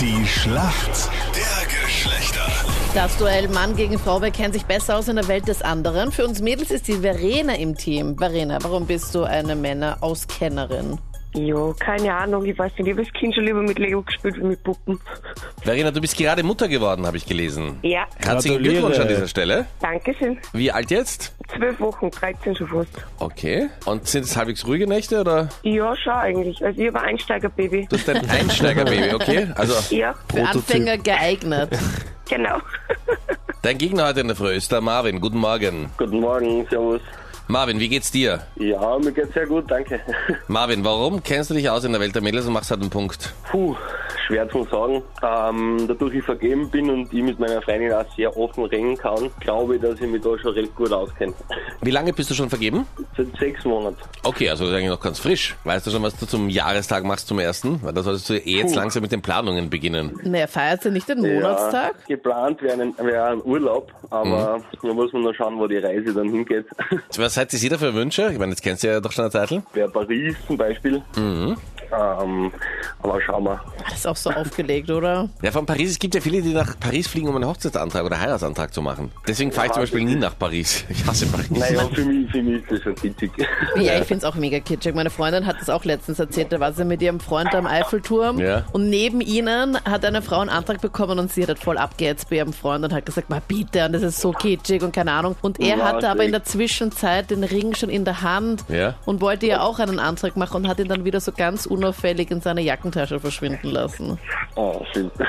Die Schlacht der Geschlechter. Das Duell Mann gegen Frau, wer kennt sich besser aus in der Welt des anderen? Für uns Mädels ist die Verena im Team. Verena, warum bist du eine Männerauskennerin? Ja, keine Ahnung, ich weiß nicht, ich habe als Kind schon lieber mit Lego gespielt wie mit Puppen. Verena, du bist gerade Mutter geworden, habe ich gelesen. Ja, Herzlichen Gratuliere. Glückwunsch an dieser Stelle. Dankeschön. Wie alt jetzt? Zwölf Wochen, 13 schon fast. Okay. Und sind es halbwegs ruhige Nächte oder? Ja, schon eigentlich. Also ich habe ein Einsteigerbaby. Du bist ein Einsteigerbaby, okay? Also Ja, Für Anfänger geeignet. genau. dein Gegner heute in der Früh ist der Marvin. Guten Morgen. Guten Morgen, Servus. Marvin, wie geht's dir? Ja, mir geht's sehr gut, danke. Marvin, warum kennst du dich aus in der Welt der Mädels und machst halt einen Punkt? Puh, schwer zu sagen. Ähm, dadurch ich vergeben bin und ich mit meiner Freundin auch sehr offen reden kann, glaube ich, dass ich mich da schon recht gut auskenne. Wie lange bist du schon vergeben? Seit sechs Monaten. Okay, also das ist eigentlich noch ganz frisch. Weißt du schon, was du zum Jahrestag machst zum ersten? Weil da solltest du eh jetzt Puh. langsam mit den Planungen beginnen. Naja, feiert sie nicht den Monatstag? Ja, geplant wäre ein, wär ein Urlaub, aber da muss man noch schauen, wo die Reise dann hingeht. Was seid ihr da für Wünsche? Ich meine, jetzt kennst du ja doch schon eine Zeitl. wäre Paris zum Beispiel. Ähm, aber schauen wir. Das ist auch so aufgelegt, oder? Ja, von Paris, es gibt ja viele, die nach Paris fliegen, um einen Hochzeitsantrag oder Heiratsantrag zu machen. Deswegen fahre ich zum Beispiel nie nach Paris. Ich hasse Paris. Naja, für mich, für mich ist das schon kitschig. Ja, ich find's auch mega kitschig. Meine Freundin hat das auch letztens erzählt. Da war sie mit ihrem Freund am Eiffelturm Ja. und neben ihnen hat eine Frau einen Antrag bekommen und sie hat halt voll abgehetzt bei ihrem Freund und hat gesagt, mal bitte, und das ist so kitschig und keine Ahnung. Und er Ja, hatte aber in der Zwischenzeit den Ring schon in der Hand Ja. und wollte ja auch einen Antrag machen und hat ihn dann wieder so ganz unauffällig in seine Jackentasche verschwinden lassen. Oh, shit.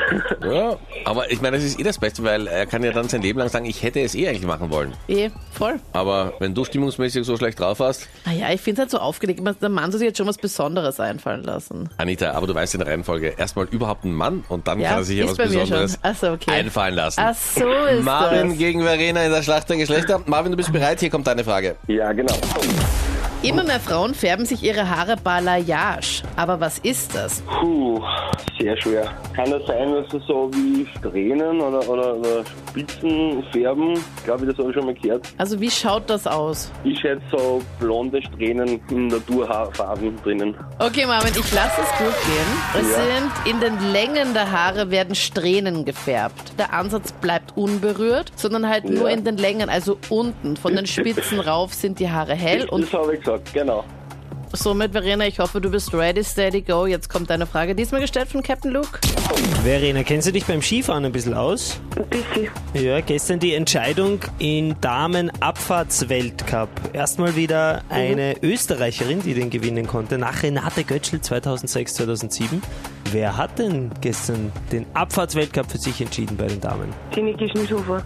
Ja, aber ich meine, das ist eh das Beste, weil er kann ja dann sein Leben lang sagen, ich hätte es eh eigentlich machen wollen. Eh, voll. Aber wenn du stimmungsmäßig so schlecht drauf hast, Naja, ich finde halt so aufgelegt. Der Mann soll sich jetzt schon was Besonderes einfallen lassen. Anita, aber du weißt in der Reihenfolge, erstmal überhaupt ein Mann und dann Ja, kann er sich ja ist was bei mir Besonderes so, okay. einfallen lassen. Ach so ist Marvin das. gegen Verena in der Schlacht der Geschlechter. Marvin, du bist bereit, hier kommt deine Frage. Ja, genau. Immer mehr Frauen färben sich ihre Haare Balayage. Aber was ist das? Puh, sehr schwer. Kann das sein, dass es so wie Strähnen oder, oder, oder Spitzen färben? Ich glaube, das habe ich schon mal gehört. Also wie schaut das aus? Ich schätze so blonde Strähnen in Naturhaarfarben drinnen. Okay, Marvin, ich lasse es durchgehen. Es Ja. sind in den Längen der Haare werden Strähnen gefärbt. Der Ansatz bleibt unberührt, sondern halt nur Ja. in den Längen, also unten. Von den Spitzen rauf sind die Haare hell und das habe ich gesagt, genau. somit, Verena, ich hoffe, du bist ready, steady, go. Jetzt kommt deine Frage, diesmal gestellt von Captain Luke. Verena, kennst du dich beim Skifahren ein bisschen aus? Ein bisschen. Ja, gestern die Entscheidung im Damen-Abfahrtsweltcup. Erstmal wieder eine Österreicherin, die den gewinnen konnte, nach Renate Götzl 2006, 2007. Wer hat denn gestern den Abfahrtsweltcup für sich entschieden bei den Damen? Die Niki Schmidhofer.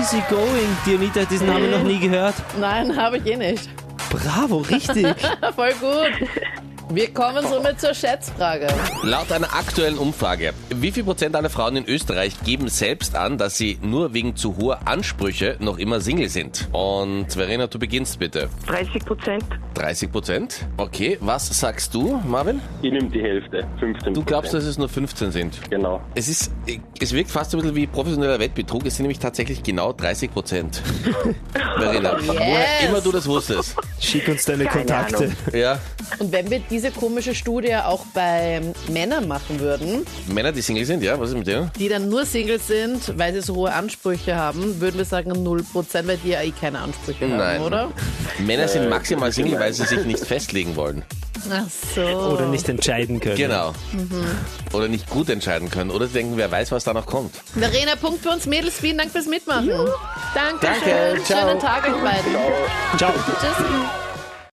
Easy going. Dionita hat diesen Namen noch nie gehört. Nein, habe ich eh nicht. Bravo, richtig. Voll gut. Wir kommen somit zur Schätzfrage. Laut einer aktuellen Umfrage, wie viel Prozent aller Frauen in Österreich geben selbst an, dass sie nur wegen zu hoher Ansprüche noch immer Single sind? Und Verena, du beginnst bitte. 30 Prozent. 30 Prozent? Okay, was sagst du, Marvin? Ich nehme die Hälfte, 15% Du glaubst, dass es nur 15 sind? Genau. Es ist, es wirkt fast ein bisschen wie professioneller Wettbetrug. Es sind nämlich tatsächlich genau 30 Prozent. Verena, woher immer du das wusstest. Schick uns deine Keine Kontakte. Ahnung. Ja, Und wenn wir diese komische Studie auch bei Männern machen würden, Männer, die Single sind, ja, was ist mit denen? die dann nur Single sind, weil sie so hohe Ansprüche haben, würden wir sagen 0%, weil die ja eh keine Ansprüche Nein. haben, oder? Männer sind maximal Single, weil sie sich nicht festlegen wollen. Ach so. Oder nicht entscheiden können. Genau. Oder nicht gut entscheiden können. Oder denken, wer weiß, was da noch kommt. Verena, Punkt für uns Mädels. Vielen Dank fürs Mitmachen. Danke, Danke, ciao. Schönen Tag euch beiden. Ciao. Tschüss.